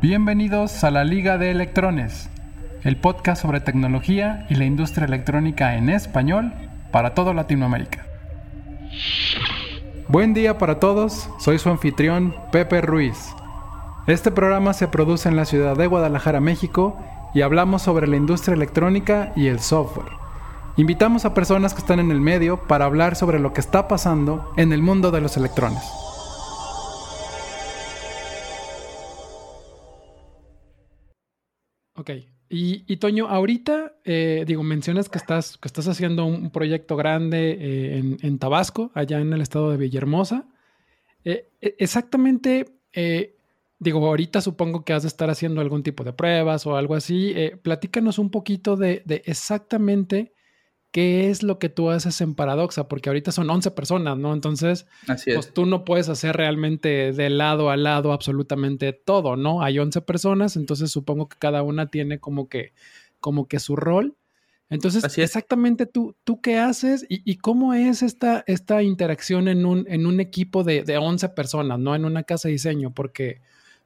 Bienvenidos a la Liga de Electrones, el podcast sobre tecnología y la industria electrónica en español para toda Latinoamérica. Buen día para todos, soy su anfitrión Pepe Ruiz. Este programa se produce en la ciudad de Guadalajara, México, y hablamos sobre la industria electrónica y el software. Invitamos a personas que están en el medio para hablar sobre lo que está pasando en el mundo de los electrones. Ok, y, Toño, ahorita, eh, digo, mencionas que estás, que estás haciendo un proyecto grande eh, en, Tabasco, allá en el estado de Villahermosa. Eh, e, exactamente, digo, ahorita supongo que has de estar haciendo algún tipo de pruebas o algo así. platícanos un poquito de, de exactamente qué es lo que tú haces en Paradoxa, porque ahorita son 11 personas, ¿no? Entonces, pues tú no puedes hacer realmente de lado a lado absolutamente todo, ¿no? Hay 11 personas, entonces supongo que cada una tiene como que, como que su rol. Entonces, exactamente tú, tú qué haces y, cómo es esta, esta interacción en un, en un equipo de, de 11 personas, ¿no? En una casa de diseño, porque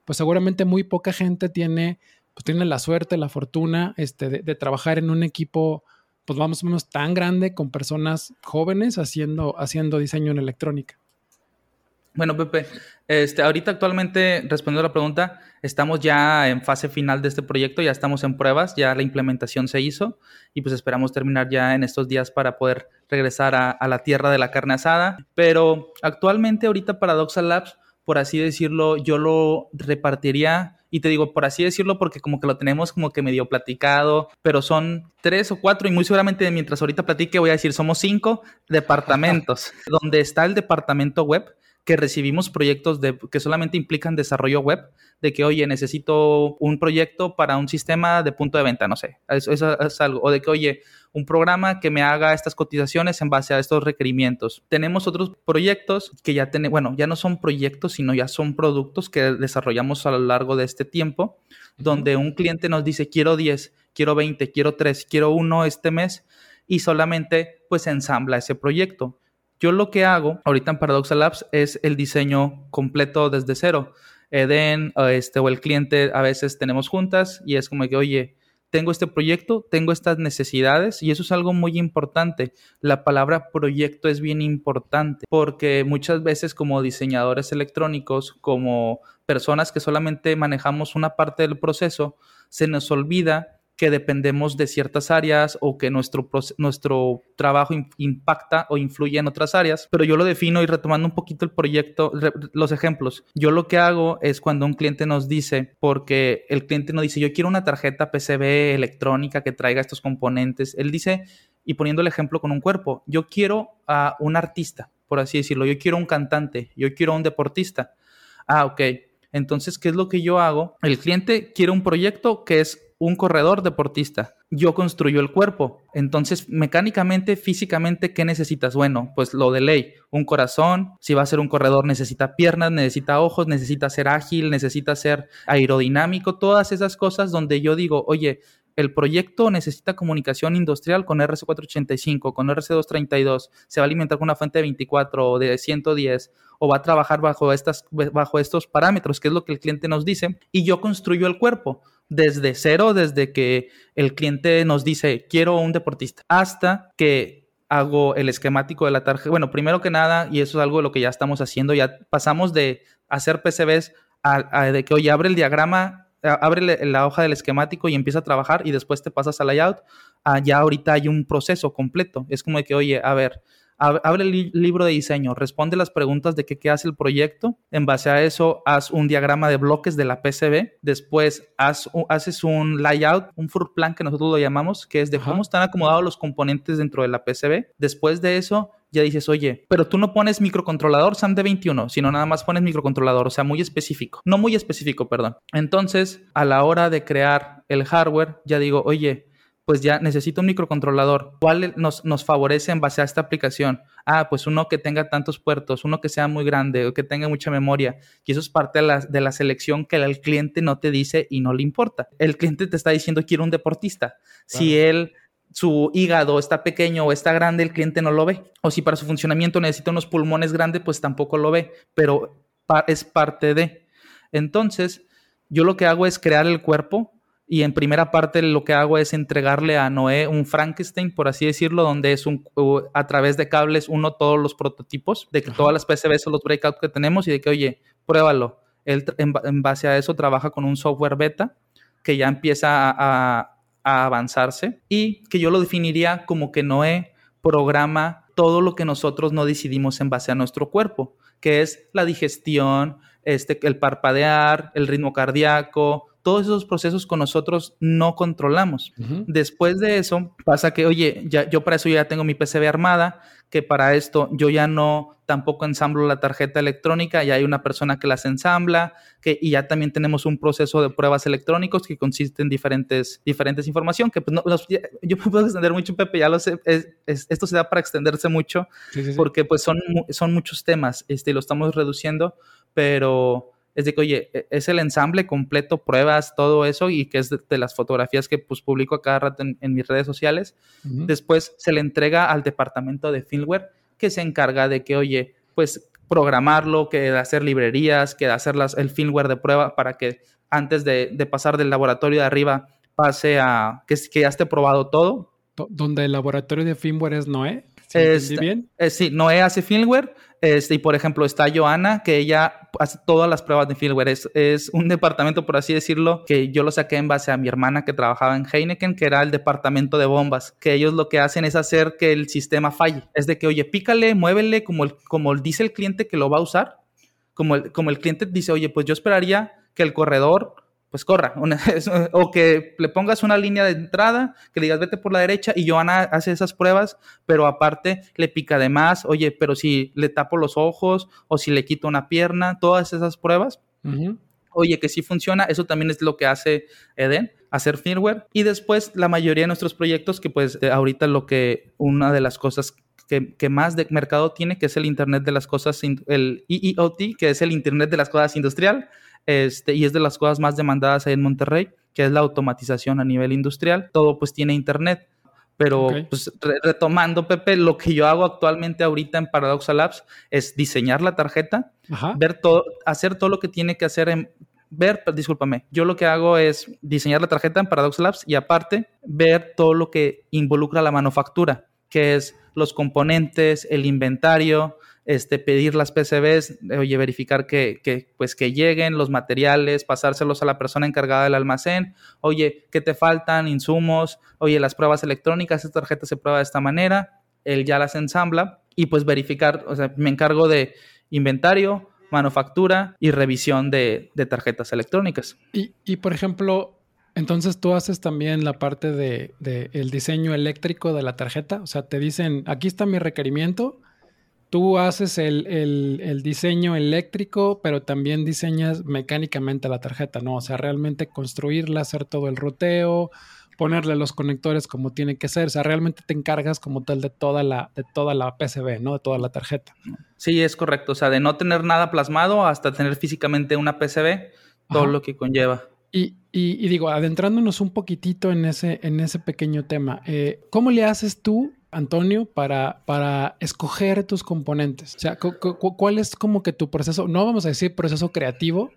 pues seguramente muy poca gente tiene, pues tiene la suerte, la fortuna este, de trabajar en un equipo pues vamos menos tan grande con personas jóvenes haciendo, haciendo diseño en electrónica. Bueno, Pepe, este, ahorita actualmente, respondiendo a la pregunta, estamos ya en fase final de este proyecto, ya estamos en pruebas, ya la implementación se hizo y pues esperamos terminar ya en estos días para poder regresar a, a la tierra de la carne asada. Pero actualmente, ahorita Paradoxa Labs, por así decirlo, yo lo repartiría y te digo, por así decirlo, porque como que lo tenemos como que medio platicado, pero son tres o cuatro y muy seguramente mientras ahorita platique voy a decir, somos cinco departamentos, donde está el departamento web, que recibimos proyectos de, que solamente implican desarrollo web, de que, oye, necesito un proyecto para un sistema de punto de venta, no sé, eso, es algo, o de que, oye, un programa que me haga estas cotizaciones en base a estos requerimientos. Tenemos otros proyectos que ya tienen, bueno, ya no son proyectos, sino ya son productos que desarrollamos a lo largo de este tiempo, donde un cliente nos dice, quiero 10, quiero 20, quiero 3, quiero 1 este mes, y solamente pues ensambla ese proyecto. Yo lo que hago ahorita en Paradoxa Labs es el diseño completo desde cero. Eden este, o el cliente a veces tenemos juntas y es como que, oye, tengo este proyecto, tengo estas necesidades y eso es algo muy importante. La palabra proyecto es bien importante porque muchas veces como diseñadores electrónicos, como personas que solamente manejamos una parte del proceso, se nos olvida que dependemos de ciertas áreas o que nuestro, nuestro trabajo impacta o influye en otras áreas, pero yo lo defino y retomando un poquito el proyecto, los ejemplos, yo lo que hago es cuando un cliente nos dice, porque el cliente nos dice, yo quiero una tarjeta PCB electrónica que traiga estos componentes, él dice, y poniendo el ejemplo con un cuerpo, yo quiero a un artista, por así decirlo, yo quiero un cantante, yo quiero un deportista. Ah, ok. Entonces, ¿qué es lo que yo hago? El cliente quiere un proyecto que es un corredor deportista. Yo construyo el cuerpo. Entonces, mecánicamente, físicamente, ¿qué necesitas? Bueno, pues lo de ley, un corazón, si va a ser un corredor necesita piernas, necesita ojos, necesita ser ágil, necesita ser aerodinámico, todas esas cosas donde yo digo, oye, el proyecto necesita comunicación industrial con RC485, con RC232, se va a alimentar con una fuente de 24 o de 110 o va a trabajar bajo, estas, bajo estos parámetros, que es lo que el cliente nos dice, y yo construyo el cuerpo desde cero, desde que el cliente nos dice, quiero un deportista, hasta que hago el esquemático de la tarjeta. Bueno, primero que nada, y eso es algo de lo que ya estamos haciendo, ya pasamos de hacer PCBs a, de que, oye, abre el diagrama, abre la hoja del esquemático y empieza a trabajar y después te pasas al layout. ya ahorita hay un proceso completo. Es como de que, oye, a ver, abre el libro de diseño, responde las preguntas de qué, hace el proyecto. En base a eso, haz un diagrama de bloques de la PCB. Después, haz, haces un layout, un floor plan que nosotros lo llamamos, que es de cómo están acomodados los componentes dentro de la PCB. Después de eso, ya dices, oye, pero tú no pones microcontrolador SAM de 21, sino nada más pones microcontrolador, o sea, muy específico. No muy específico, perdón. Entonces, a la hora de crear el hardware, ya digo, oye, pues ya necesito un microcontrolador. ¿Cuál nos, nos favorece en base a esta aplicación? Ah, pues uno que tenga tantos puertos, uno que sea muy grande o que tenga mucha memoria. Y eso es parte de la, de la selección que el cliente no te dice y no le importa. El cliente te está diciendo quiero un deportista. Si él su hígado está pequeño o está grande, el cliente no lo ve. O si para su funcionamiento necesita unos pulmones grandes, pues tampoco lo ve, pero es parte de. Entonces, yo lo que hago es crear el cuerpo y en primera parte lo que hago es entregarle a Noé un Frankenstein, por así decirlo, donde es un, a través de cables uno todos los prototipos, de que todas las PCBs son los breakouts que tenemos y de que, oye, pruébalo. Él en, base a eso trabaja con un software beta que ya empieza a, a avanzarse y que yo lo definiría como que Noé programa todo lo que nosotros no decidimos en base a nuestro cuerpo, que es la digestión, este, el parpadear, el ritmo cardíaco, todos esos procesos con nosotros no controlamos. Después de eso pasa que, oye, ya, yo para eso ya tengo mi PCB armada, que para esto yo ya no tampoco ensamblo la tarjeta electrónica, ya hay una persona que las ensambla, que, y ya también tenemos un proceso de pruebas electrónicos que consiste en diferentes, diferentes información, que pues no, yo me puedo extender mucho, Pepe, ya lo sé, esto se da para extenderse mucho, porque pues son, son muchos temas, este, lo estamos reduciendo, pero es de que, oye, e, es el ensamble completo, pruebas, todo eso, y que es de, las fotografías que pues publico a cada rato en, mis redes sociales. Después se le entrega al departamento de firmware que se encarga de que, oye, pues programarlo, que de hacer librerías, que de hacer las, el firmware de prueba para que antes de, pasar del laboratorio de arriba pase a que, que ya esté probado todo. Donde el laboratorio de firmware es Noé. ¿Sí, bien? Eh, sí, Noé hace firmware este, y por ejemplo, está Joana, que ella hace todas las pruebas de firmware. Es, es, un departamento, por así decirlo, que yo lo saqué en base a mi hermana que trabajaba en Heineken, que era el departamento de bombas, que ellos lo que hacen es hacer que el sistema falle. Es de que, oye, pícale, muévele, como, el, como dice el cliente que lo va a usar. Como el, como el cliente dice, oye, pues yo esperaría que el corredor pues corra. o que le pongas una línea de entrada, que le digas vete por la derecha y Joana hace esas pruebas, pero aparte le pica de más, oye, pero si le tapo los ojos o si le quito una pierna, todas esas pruebas. Oye, que sí funciona, eso también es lo que hace Eden, hacer firmware. Y después la mayoría de nuestros proyectos, que pues ahorita lo que una de las cosas que, que, más de mercado tiene, que es el Internet de las Cosas, el EEOT, que es el Internet de las Cosas Industrial, este, y es de las cosas más demandadas ahí en Monterrey, que es la automatización a nivel industrial. Todo pues tiene internet. Pero pues, retomando, Pepe, lo que yo hago actualmente ahorita en Paradoxa Labs es diseñar la tarjeta, ver todo, hacer todo lo que tiene que hacer en ver, discúlpame, yo lo que hago es diseñar la tarjeta en Paradox Labs y aparte ver todo lo que involucra la manufactura, que es los componentes, el inventario, este, pedir las PCBs, oye, verificar que, pues, que lleguen los materiales, pasárselos a la persona encargada del almacén, oye, ¿qué te faltan? Insumos, oye, las pruebas electrónicas, esta tarjeta se prueba de esta manera, él ya las ensambla y pues verificar, o sea, me encargo de inventario, manufactura y revisión de, tarjetas electrónicas. Y, por ejemplo, entonces tú haces también la parte de, de, el diseño eléctrico de la tarjeta, o sea, te dicen, aquí está mi requerimiento, tú haces el, diseño eléctrico, pero también diseñas mecánicamente la tarjeta, ¿no? O sea, realmente construirla, hacer todo el ruteo, ponerle los conectores como tiene que ser. O sea, realmente te encargas como tal de toda la, de toda la PCB, ¿no? De toda la tarjeta. Sí, es correcto. O sea, de no tener nada plasmado hasta tener físicamente una PCB, todo lo que conlleva. Y, y, digo, adentrándonos un poquitito en ese, en ese pequeño tema, eh, ¿cómo le haces tú Antonio, para, para escoger tus componentes? O sea, ¿cuál es como que tu proceso? No vamos a decir proceso creativo,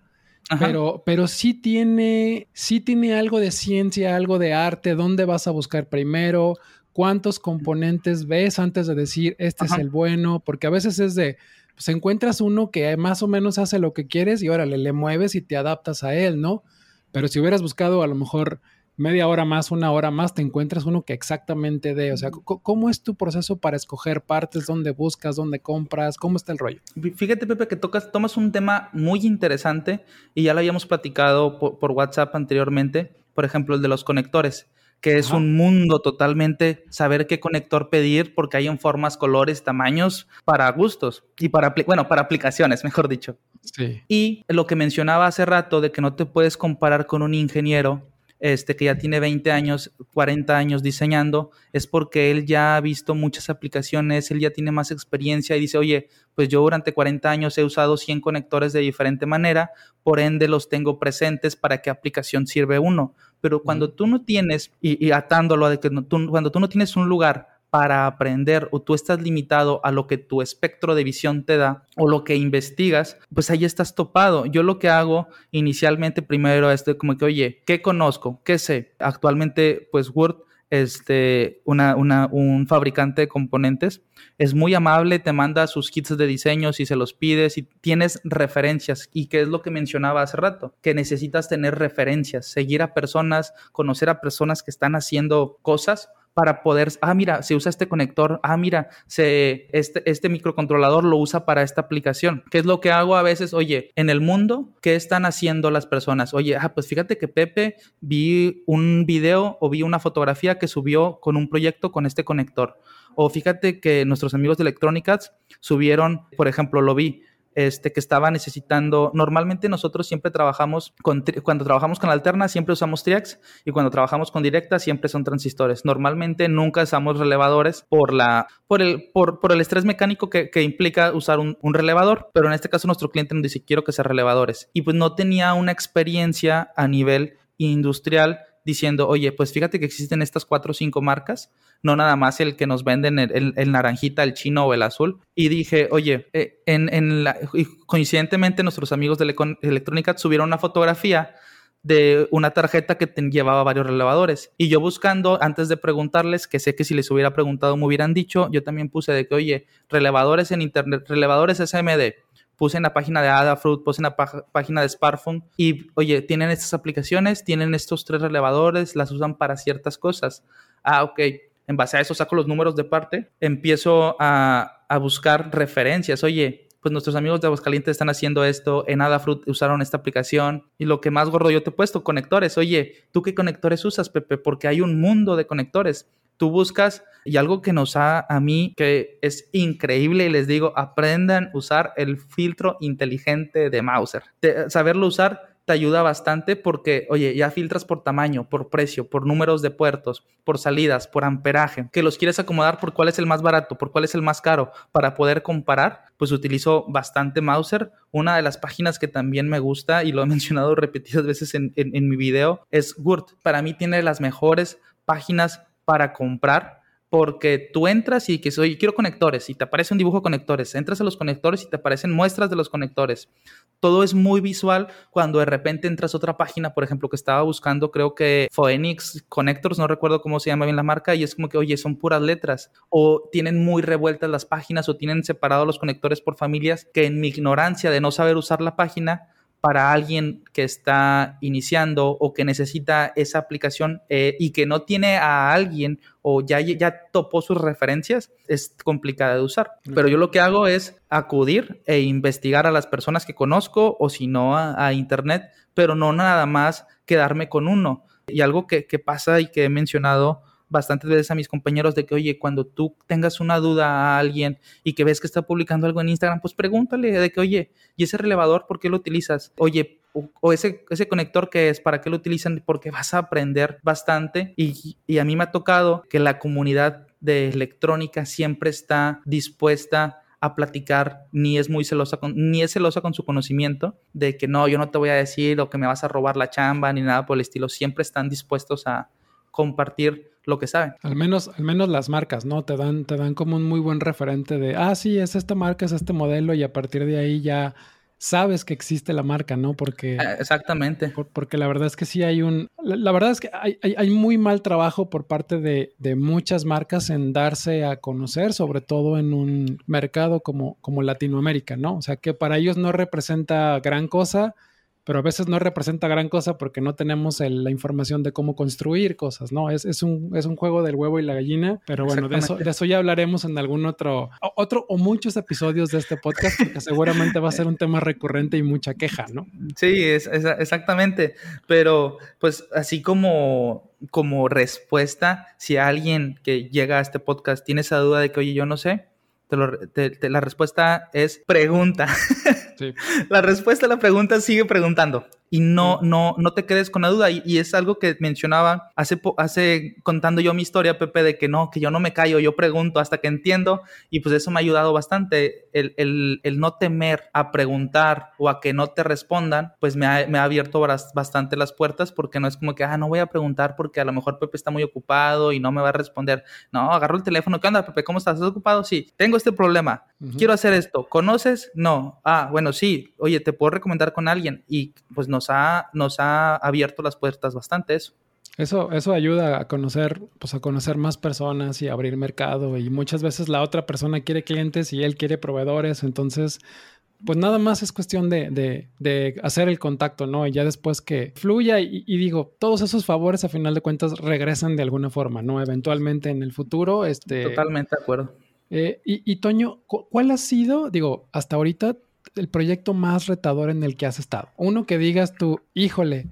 pero, pero sí tiene, sí tiene algo de ciencia, algo de arte. ¿Dónde vas a buscar primero? ¿Cuántos componentes ves antes de decir este es el bueno? Porque a veces es de, pues encuentras uno que más o menos hace lo que quieres y órale, le mueves y te adaptas a él, ¿no? Pero si hubieras buscado a lo mejor media hora más, una hora más, te encuentras uno que exactamente de, o sea, ¿cómo es tu proceso para escoger partes? ¿Dónde buscas? ¿Dónde compras? ¿Cómo está el rollo? Fíjate, Pepe, que tocas, tomas un tema muy interesante y ya lo habíamos platicado por, WhatsApp anteriormente, por ejemplo, el de los conectores que es un mundo totalmente saber qué conector pedir porque hay en formas, colores, tamaños para gustos y para, bueno, para aplicaciones, mejor dicho. Sí. Y lo que mencionaba hace rato de que no te puedes comparar con un ingeniero este, que ya tiene 20 años, 40 años diseñando, es porque él ya ha visto muchas aplicaciones, él ya tiene más experiencia y dice, oye, pues yo durante 40 años he usado 100 conectores de diferente manera, por ende los tengo presentes para qué aplicación sirve uno. Pero cuando tú no tienes, y, atándolo de que cuando tú no tienes un lugar para aprender o tú estás limitado a lo que tu espectro de visión te da o lo que investigas, pues ahí estás topado. Yo lo que hago inicialmente primero es de como que, oye, ¿qué conozco? ¿Qué sé? Actualmente, pues Word este, una, una, un fabricante de componentes. Es muy amable, te manda sus kits de diseño si se los pides y tienes referencias. ¿Y qué es lo que mencionaba hace rato? Que necesitas tener referencias, seguir a personas, conocer a personas que están haciendo cosas para poder, ah, mira, se usa este conector, ah, mira, se, este, este microcontrolador lo usa para esta aplicación. ¿Qué es lo que hago a veces? Oye, en el mundo, ¿qué están haciendo las personas? Oye, ah, pues fíjate que Pepe vi un video o vi una fotografía que subió con un proyecto con este conector. O fíjate que nuestros amigos de Electrónicas subieron, por ejemplo, lo vi, este, que estaba necesitando. Normalmente nosotros siempre trabajamos con, cuando trabajamos con alterna, siempre usamos Triax y cuando trabajamos con directa, siempre son transistores. Normalmente nunca usamos relevadores por, la, por, el, por, por el estrés mecánico que, que implica usar un, un, relevador, pero en este caso nuestro cliente nos dice quiero que sea relevadores. Y pues no tenía una experiencia a nivel industrial diciendo, oye, pues fíjate que existen estas cuatro o cinco marcas, no nada más el que nos venden el, naranjita, el chino o el azul. Y dije, oye, eh, en, en coincidentemente nuestros amigos de Electrónica subieron una fotografía de una tarjeta que llevaba varios relevadores. Y yo buscando, antes de preguntarles, que sé que si les hubiera preguntado me hubieran dicho, yo también puse de que, oye, relevadores en internet, relevadores SMD, puse en la página de Adafruit, puse en la página de Sparfun y, oye, tienen estas aplicaciones, tienen estos tres relevadores, las usan para ciertas cosas. Ah, ok. En base a eso saco los números de parte, empiezo a, a buscar referencias. Oye, pues nuestros amigos de Aguascalientes están haciendo esto, en Adafruit usaron esta aplicación y lo que más gordo yo te he puesto, conectores. Oye, ¿tú qué conectores usas, Pepe? Porque hay un mundo de conectores tú buscas y algo que nos ha a mí que es increíble y les digo, aprendan a usar el filtro inteligente de Mauser. saberlo usar te ayuda bastante porque, oye, ya filtras por tamaño, por precio, por números de puertos, por salidas, por amperaje, que los quieres acomodar por cuál es el más barato, por cuál es el más caro, para poder comparar, pues utilizo bastante Mauser. Una de las páginas que también me gusta y lo he mencionado repetidas veces en, en mi video es Gurt. Para mí tiene las mejores páginas para comprar porque tú entras y que soy quiero conectores y te aparece un dibujo de conectores, entras a los conectores y te aparecen muestras de los conectores. Todo es muy visual cuando de repente entras a otra página, por ejemplo, que estaba buscando, creo que Phoenix Connectors, no recuerdo cómo se llama bien la marca, y es como que, oye, son puras letras, o tienen muy revueltas las páginas, o tienen separados los conectores por familias, que en mi ignorancia de no saber usar la página, para alguien que está iniciando o que necesita esa aplicación eh, y que no tiene a alguien o ya, ya topó sus referencias, es complicada de usar. Pero yo lo que hago es acudir e investigar a las personas que conozco o si no a, internet, pero no nada más quedarme con uno. Y algo que, que pasa y que he mencionado bastantes veces a mis compañeros de que, oye, cuando tú tengas una duda a alguien y que ves que está publicando algo en Instagram, pues pregúntale de que, oye, ¿y ese relevador por qué lo utilizas? Oye, o, ese, ese conector que es, ¿para qué lo utilizan? Porque vas a aprender bastante y, y a mí me ha tocado que la comunidad de electrónica siempre está dispuesta a platicar, ni es muy celosa con, ni es celosa con su conocimiento de que no, yo no te voy a decir o que me vas a robar la chamba ni nada por el estilo. Siempre están dispuestos a compartir lo que saben. Al menos, al menos las marcas, ¿no? Te dan, te dan como un muy buen referente de, ah, sí, es esta marca, es este modelo, y a partir de ahí ya sabes que existe la marca, ¿no? Porque. Ah, exactamente. porque la verdad es que sí hay un. La, verdad es que hay, hay, muy mal trabajo por parte de, de, muchas marcas en darse a conocer, sobre todo en un mercado como, como Latinoamérica, ¿no? O sea, que para ellos no representa gran cosa pero a veces no representa gran cosa porque no tenemos la información de cómo construir cosas, ¿no? Es, es, un, es un juego del huevo y la gallina, pero bueno, de eso, de eso ya hablaremos en algún otro, otro o muchos episodios de este podcast, porque seguramente va a ser un tema recurrente y mucha queja, ¿no? Sí, es, exactamente, pero pues así como como respuesta, si alguien que llega a este podcast tiene esa duda de que, oye, yo no sé, la respuesta es pregunta. La respuesta a la pregunta sigue preguntando. Y no, no, no te quedes con la duda. Y, es algo que mencionaba hace, hace contando yo mi historia, Pepe, de que no, que yo no me callo, yo pregunto hasta que entiendo y pues eso me ha ayudado bastante. El, el, el no temer a preguntar o a que no te respondan, pues me ha, me ha, abierto bastante las puertas porque no es como que, ah, no voy a preguntar porque a lo mejor Pepe está muy ocupado y no me va a responder. No, agarro el teléfono, ¿qué onda, Pepe? ¿Cómo estás? ¿Estás ocupado? Sí, tengo este problema, quiero hacer esto. ¿Conoces? No. Ah, bueno, sí. Oye, te puedo recomendar con alguien y pues nos ha, nos ha abierto las puertas bastante eso. Eso, eso ayuda a conocer, pues a conocer más personas y abrir mercado. Y muchas veces la otra persona quiere clientes y él quiere proveedores. Entonces, pues nada más es cuestión de, hacer el contacto, ¿no? Y ya después que fluya y, digo, todos esos favores a final de cuentas regresan de alguna forma, ¿no? Eventualmente en el futuro, este... Totalmente de acuerdo. Eh, y, y, Toño, ¿cuál ha sido, digo, hasta ahorita el proyecto más retador en el que has estado? Uno que digas tú, híjole,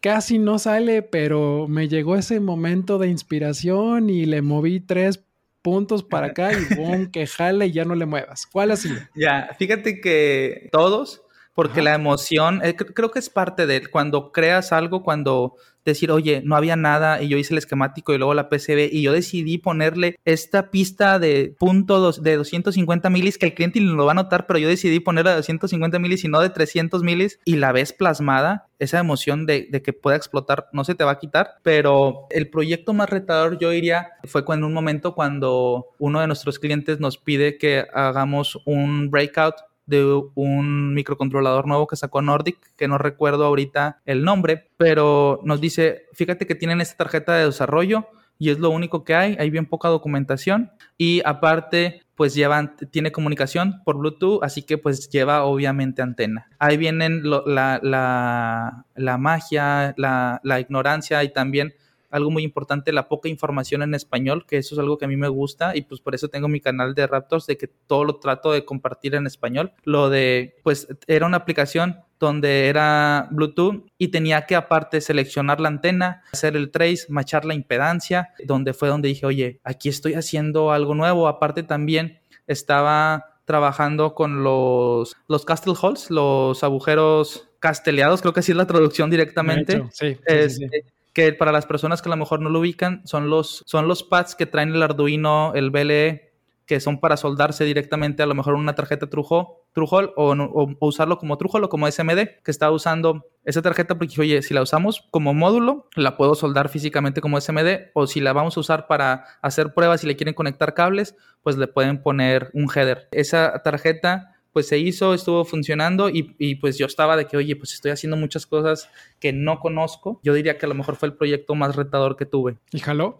casi no sale, pero me llegó ese momento de inspiración y le moví tres puntos para acá y boom, que jale y ya no le muevas. ¿Cuál ha sido? Ya, fíjate que todos, porque la emoción, eh, creo que es parte de cuando creas algo, cuando decir, oye, no había nada y yo hice el esquemático y luego la PCB y yo decidí ponerle esta pista de punto de 250 milis que el cliente lo va a notar, pero yo decidí ponerla de 250 milis y no de 300 milis y la ves plasmada, esa emoción de, de, que pueda explotar no se te va a quitar, pero el proyecto más retador yo diría fue cuando un momento cuando uno de nuestros clientes nos pide que hagamos un breakout de un microcontrolador nuevo que sacó Nordic, que no recuerdo ahorita el nombre, pero nos dice, fíjate que tienen esta tarjeta de desarrollo y es lo único que hay, hay bien poca documentación y aparte pues llevan, tiene comunicación por Bluetooth, así que pues lleva obviamente antena. Ahí vienen la, la, la, magia, la, la ignorancia y también algo muy importante, la poca información en español, que eso es algo que a mí me gusta y pues por eso tengo mi canal de Raptors, de que todo lo trato de compartir en español. Lo de, pues era una aplicación donde era Bluetooth y tenía que aparte seleccionar la antena, hacer el trace, machar la impedancia, donde fue donde dije, oye, aquí estoy haciendo algo nuevo. Aparte también estaba trabajando con los, los castle holes, los agujeros casteleados, creo que así es la traducción directamente. sí, este, que para las personas que a lo mejor no lo ubican, son los, son los pads que traen el Arduino, el BLE, que son para soldarse directamente a lo mejor una tarjeta Trujo, o, usarlo como Trujol o como SMD, que está usando esa tarjeta porque, oye, si la usamos como módulo, la puedo soldar físicamente como SMD o si la vamos a usar para hacer pruebas y le quieren conectar cables, pues le pueden poner un header. Esa tarjeta pues se hizo, estuvo funcionando y, pues yo estaba de que, oye, pues estoy haciendo muchas cosas que no conozco. Yo diría que a lo mejor fue el proyecto más retador que tuve. ¿Y jaló?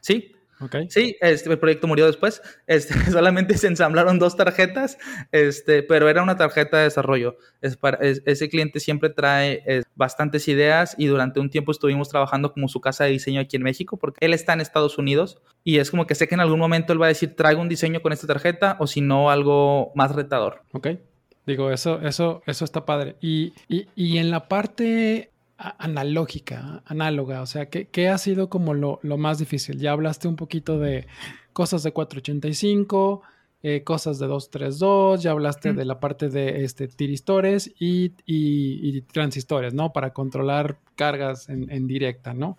Sí, Sí, este, el proyecto murió después. Este, solamente se ensamblaron dos tarjetas, este, pero era una tarjeta de desarrollo. Es para, ese cliente siempre trae bastantes ideas y durante un tiempo estuvimos trabajando como su casa de diseño aquí en México, porque él está en Estados Unidos y es como que sé que en algún momento él va a decir, traigo un diseño con esta tarjeta o si no, algo más retador. Ok. Digo, eso, eso, eso está padre. Y, y, y en la parte analógica, análoga? O sea, ¿qué, ha sido como lo, más difícil? Ya hablaste un poquito de cosas de 485, eh, cosas de 232, ya hablaste de la parte de este, tiristores y, transistores, ¿no? Para controlar cargas en, directa, ¿no?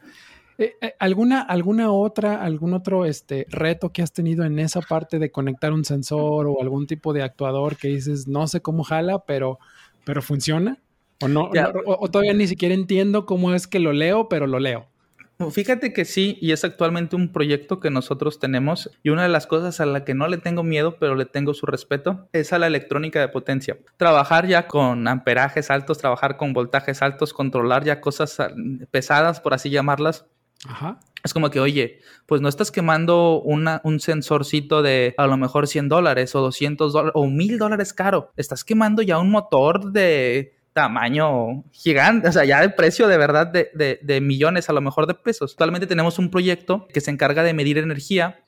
Eh, eh, ¿Alguna, ¿Alguna otra, algún otro este, reto que has tenido en esa parte de conectar un sensor o algún tipo de actuador que dices, no sé cómo jala, pero, pero funciona? O no, o, todavía ni siquiera entiendo cómo es que lo leo, pero lo leo. Fíjate que sí, y es actualmente un proyecto que nosotros tenemos y una de las cosas a la que no le tengo miedo, pero le tengo su respeto, es a la electrónica de potencia. Trabajar ya con amperajes altos, trabajar con voltajes altos, controlar ya cosas ah, pesadas, por así llamarlas. Ajá. Es como que, oye, pues no estás quemando una, un sensorcito de a lo mejor 100 dólares o 200 dólares o 1000 dólares caro. Estás quemando ya un motor de tamaño gigante, o sea, ya de precio de verdad de, de, millones a lo mejor de pesos. Actualmente tenemos un proyecto que se encarga de medir energía.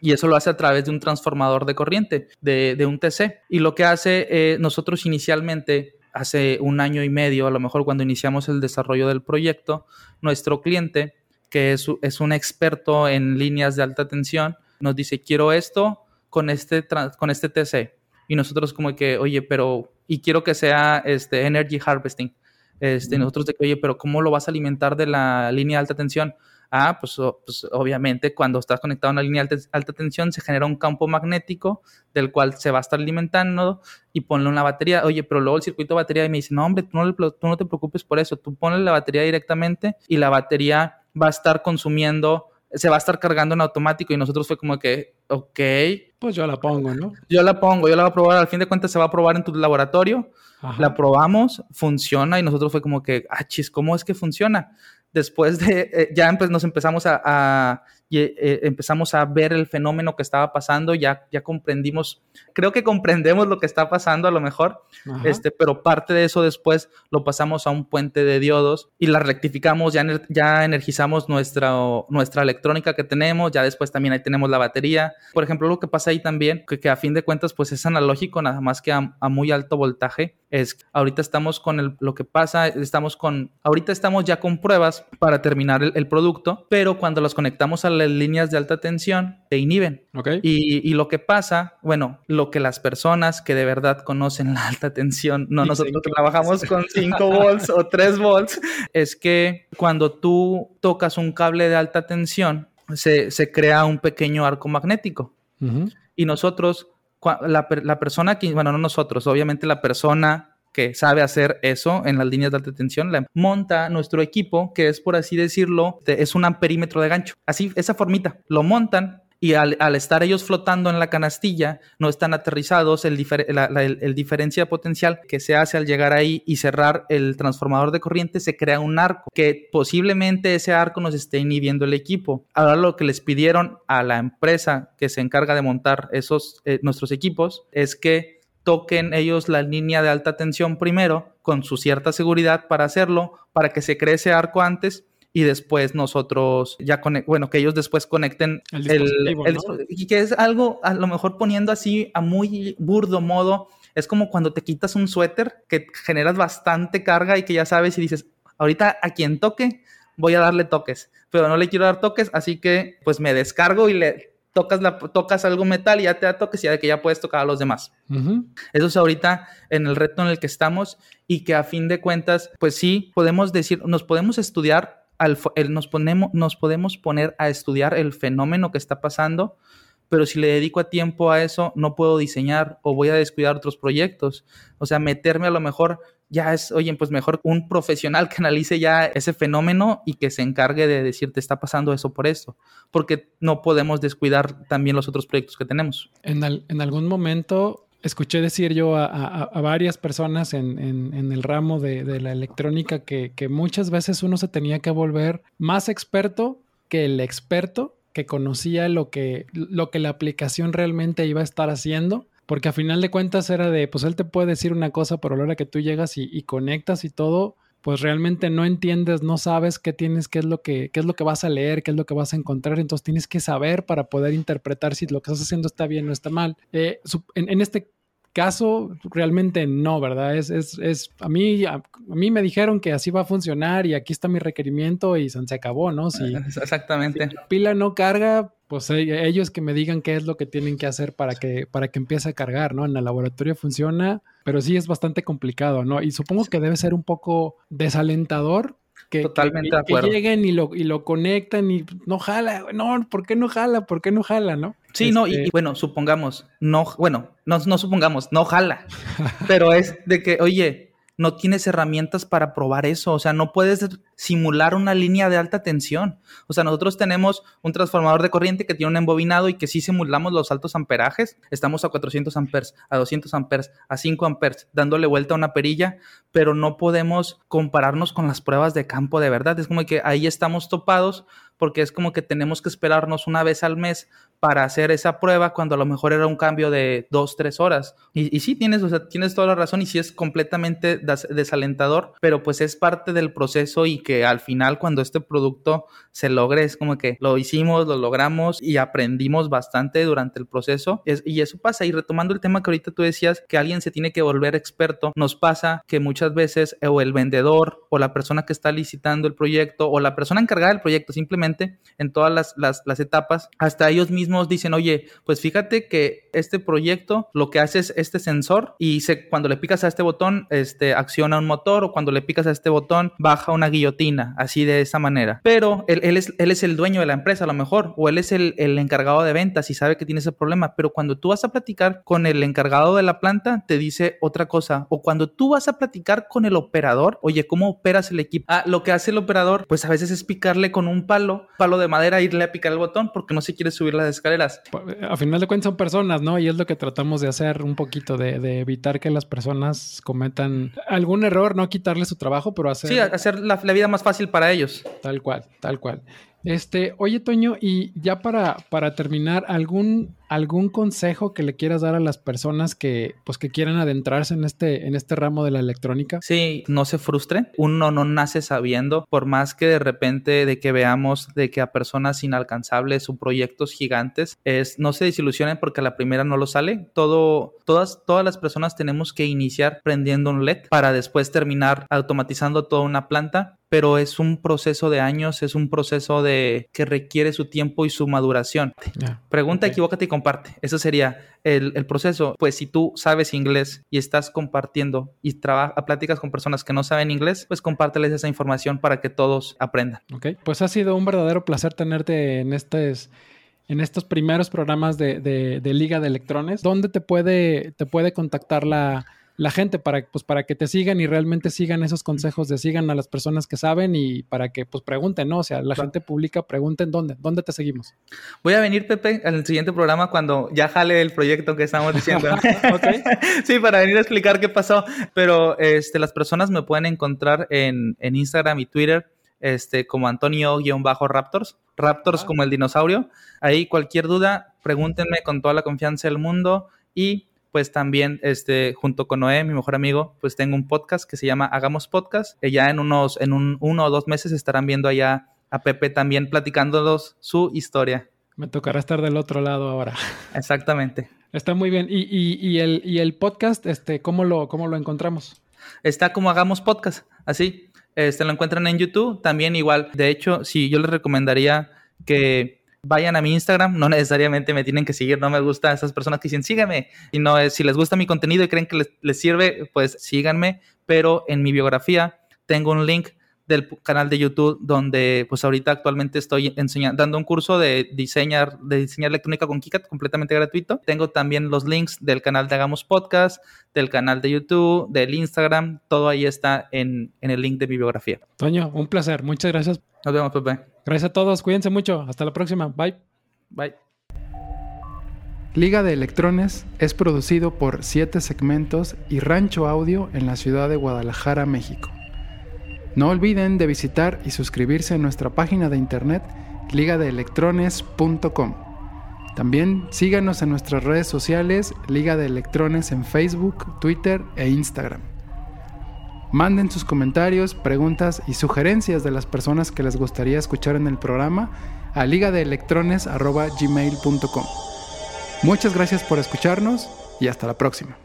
Y eso lo hace a través de un transformador de corriente, de, de un TC. Y lo que hace, eh, nosotros inicialmente, hace un año y medio, a lo mejor cuando iniciamos el desarrollo del proyecto, nuestro cliente, que es, es un experto en líneas de alta tensión, nos dice, quiero esto con este, con este TC. Y nosotros como que, oye, pero y quiero que sea este, energy harvesting. Este, Nosotros de que, oye, pero ¿cómo lo vas a alimentar de la línea de alta tensión? Ah, pues, pues, obviamente cuando estás conectado a una línea de alta, tensión se genera un campo magnético del cual se va a estar alimentando y ponle una batería. Oye, pero luego el circuito de batería me dice, no, hombre, tú no, tú no te preocupes por eso, tú ponle la batería directamente y la batería va a estar consumiendo, se va a estar cargando en automático y nosotros fue como que, ok. Pues yo la pongo, ¿no? Yo la pongo, yo la voy a probar, al fin de cuentas se va a probar en tu laboratorio, la probamos, funciona y nosotros fue como que, ah, chis, ¿cómo es que funciona? después de, eh, ya nos empezamos a, eh, empezamos a ver el fenómeno que estaba pasando, ya, ya comprendimos, creo que comprendemos lo que está pasando a lo mejor, este, pero parte de eso después lo pasamos a un puente de diodos y la rectificamos, ya, ya energizamos nuestra, nuestra electrónica que tenemos, ya después también ahí tenemos la batería. Por ejemplo, lo que pasa ahí también, que, a fin de cuentas pues es analógico, nada más que a, a muy alto voltaje, es ahorita estamos con el, lo que pasa, estamos con, ahorita estamos ya con pruebas para terminar el, el producto, pero cuando los conectamos a las líneas de alta tensión te inhiben. Okay. Y, y, lo que pasa, bueno, lo que las personas que de verdad conocen la alta tensión, no nosotros trabajamos con 5 volts o 3 volts, es que cuando tú tocas un cable de alta tensión, se, se crea un pequeño arco magnético. Y nosotros, la, la persona que, bueno, no nosotros, obviamente la persona que sabe hacer eso en las líneas de alta tensión, la monta nuestro equipo, que es por así decirlo, es un perímetro de gancho. Así, esa formita, lo montan y al, estar ellos flotando en la canastilla, no están aterrizados, el, diferencia potencial que se hace al llegar ahí y cerrar el transformador de corriente, se crea un arco, que posiblemente ese arco nos esté inhibiendo el equipo. Ahora lo que les pidieron a la empresa que se encarga de montar esos, eh, nuestros equipos, es que toquen ellos la línea de alta tensión primero con su cierta seguridad para hacerlo, para que se cree ese arco antes y después nosotros ya bueno, que ellos después conecten el, y que es algo a lo mejor poniendo así a muy burdo modo, es como cuando te quitas un suéter que generas bastante carga y que ya sabes y dices, ahorita a quien toque voy a darle toques, pero no le quiero dar toques, así que pues me descargo y le tocas, la, tocas algo metal y ya te da toques y ya de que ya puedes tocar a los demás. Eso es ahorita en el reto en el que estamos y que a fin de cuentas, pues sí, podemos decir, nos podemos estudiar, al, nos, ponemos, nos podemos poner a estudiar el fenómeno que está pasando, pero si le dedico tiempo a eso, no puedo diseñar o voy a descuidar otros proyectos. O sea, meterme a lo mejor ya es, oye, pues mejor un profesional que analice ya ese fenómeno y que se encargue de decirte está pasando eso por eso, porque no podemos descuidar también los otros proyectos que tenemos. En, en algún momento escuché decir yo a, varias personas en, el ramo de, la electrónica que, que muchas veces uno se tenía que volver más experto que el experto que conocía lo que, lo que la aplicación realmente iba a estar haciendo porque a final de cuentas era de, pues él te puede decir una cosa, pero a la hora que tú llegas y, conectas y todo, pues realmente no entiendes, no sabes qué tienes, qué es lo que, qué es lo que vas a leer, qué es lo que vas a encontrar. Entonces tienes que saber para poder interpretar si lo que estás haciendo está bien o está mal. Eh, en, en, este caso, realmente no, ¿verdad? Es, es, es a, mí, a, mí me dijeron que así va a funcionar y aquí está mi requerimiento y se acabó, ¿no? Si, Exactamente. Si la pila no carga, pues eh, ellos que me digan qué es lo que tienen que hacer para que, para que empiece a cargar, ¿no? En el laboratorio funciona, pero sí es bastante complicado, ¿no? Y supongo que debe ser un poco desalentador que, Totalmente que, lleguen y lo, y lo conectan y no jala, no, ¿por qué no jala? ¿Por qué no jala, no? Sí, no, y, este bueno, supongamos, no, bueno, no, no supongamos, no jala, pero es de que, oye, no tienes herramientas para probar eso. O sea, no puedes simular una línea de alta tensión. O sea, nosotros tenemos un transformador de corriente que tiene un embobinado y que sí simulamos los altos amperajes. Estamos a 400 amperes, a 200 amperes, a 5 amperes, dándole vuelta a una perilla, pero no podemos compararnos con las pruebas de campo de verdad. Es como que ahí estamos topados porque es como que tenemos que esperarnos una vez al mes para hacer esa prueba cuando a lo mejor era un cambio de dos, tres horas. Y, y sí, tienes, o sea, tienes toda la razón y sí es completamente desalentador, pero pues es parte del proceso y que al final cuando este producto se logre es como que lo hicimos, lo logramos y aprendimos bastante durante el proceso. y eso pasa. Y retomando el tema que ahorita tú decías, que alguien se tiene que volver experto, nos pasa que muchas veces o el vendedor o la persona que está licitando el proyecto o la persona encargada del proyecto simplemente en todas las, las, las, etapas. Hasta ellos mismos dicen, oye, pues fíjate que este proyecto lo que hace es este sensor y se, cuando le picas a este botón, este, acciona un motor o cuando le picas a este botón, baja una guillotina, así de esa manera. Pero él, él, es, él es el dueño de la empresa a lo mejor, o él es el, el encargado de ventas y sabe que tiene ese problema, pero cuando tú vas a platicar con el encargado de la planta, te dice otra cosa. O cuando tú vas a platicar con el operador, oye, ¿cómo operas el equipo? Ah, lo que hace el operador, pues a veces es picarle con un palo, palo de madera, irle a picar el botón porque no se quiere subir las escaleras. A final de cuentas son personas, ¿no? Y es lo que tratamos de hacer un poquito, de, de evitar que las personas cometan algún error, no quitarle su trabajo, pero hacer... Sí, hacer la, la vida más fácil para ellos. Tal cual, tal cual. Este, oye, Toño, y ya para, para terminar, ¿algún, ¿algún consejo que le quieras dar a las personas que, pues, que quieran adentrarse en este, en este ramo de la electrónica? Sí, no se frustren. Uno no nace sabiendo, por más que de repente de que veamos de que a personas inalcanzables o proyectos gigantes, es, no se desilusionen porque a la primera no lo sale. Todo, todas, todas las personas tenemos que iniciar prendiendo un LED para después terminar automatizando toda una planta pero es un proceso de años, es un proceso de que requiere su tiempo y su maduración. Yeah, Pregunta, okay. equivócate y comparte. Eso sería el, el, proceso. Pues si tú sabes inglés y estás compartiendo y trabajas, pláticas con personas que no saben inglés, pues compárteles esa información para que todos aprendan. Ok, pues ha sido un verdadero placer tenerte en este en estos primeros programas de, de, de Liga de Electrones. ¿Dónde te puede, te puede contactar la, la gente para, pues, para que te sigan y realmente sigan esos consejos de sigan a las personas que saben y para que pues pregunten, ¿no? O sea, la claro. gente pública pregunten dónde, dónde te seguimos. Voy a venir, Pepe, al siguiente programa cuando ya jale el proyecto que estamos diciendo. okay. Sí, para venir a explicar qué pasó. Pero este, las personas me pueden encontrar en, en Instagram y Twitter este, como Antonio-Raptors, Raptors ah. como el dinosaurio. Ahí cualquier duda, pregúntenme con toda la confianza del mundo y pues también, este, junto con Noé, mi mejor amigo, pues tengo un podcast que se llama Hagamos Podcast. Y ya en unos, en un, uno o dos meses estarán viendo allá a Pepe también platicándolos su historia. Me tocará estar del otro lado ahora. Exactamente. Está muy bien. ¿Y, y, y, el, y el podcast, este, ¿cómo lo, cómo lo encontramos? Está como Hagamos Podcast, así. Este, lo encuentran en YouTube, también igual. De hecho, sí, yo les recomendaría que vayan a mi Instagram, no necesariamente me tienen que seguir, no me gusta esas personas que dicen síganme, y no es, si les gusta mi contenido y creen que les, les sirve, pues síganme, pero en mi biografía tengo un link del canal de YouTube donde pues ahorita actualmente estoy enseñando dando un curso de diseñar de diseñar electrónica con KiCad completamente gratuito. Tengo también los links del canal de Hagamos Podcast, del canal de YouTube, del Instagram, todo ahí está en, en el link de mi biografía. Toño, un placer, muchas gracias. Nos vemos, Pepe. Gracias a todos, cuídense mucho, hasta la próxima, bye. Bye. Liga de Electrones es producido por Siete Segmentos y Rancho Audio en la ciudad de Guadalajara, México. No olviden de visitar y suscribirse a nuestra página de internet ligadeelectrones.com. También síganos en nuestras redes sociales Liga de Electrones en Facebook, Twitter e Instagram. Manden sus comentarios, preguntas y sugerencias de las personas que les gustaría escuchar en el programa a ligadeelectrones.gmail.com. Muchas gracias por escucharnos y hasta la próxima.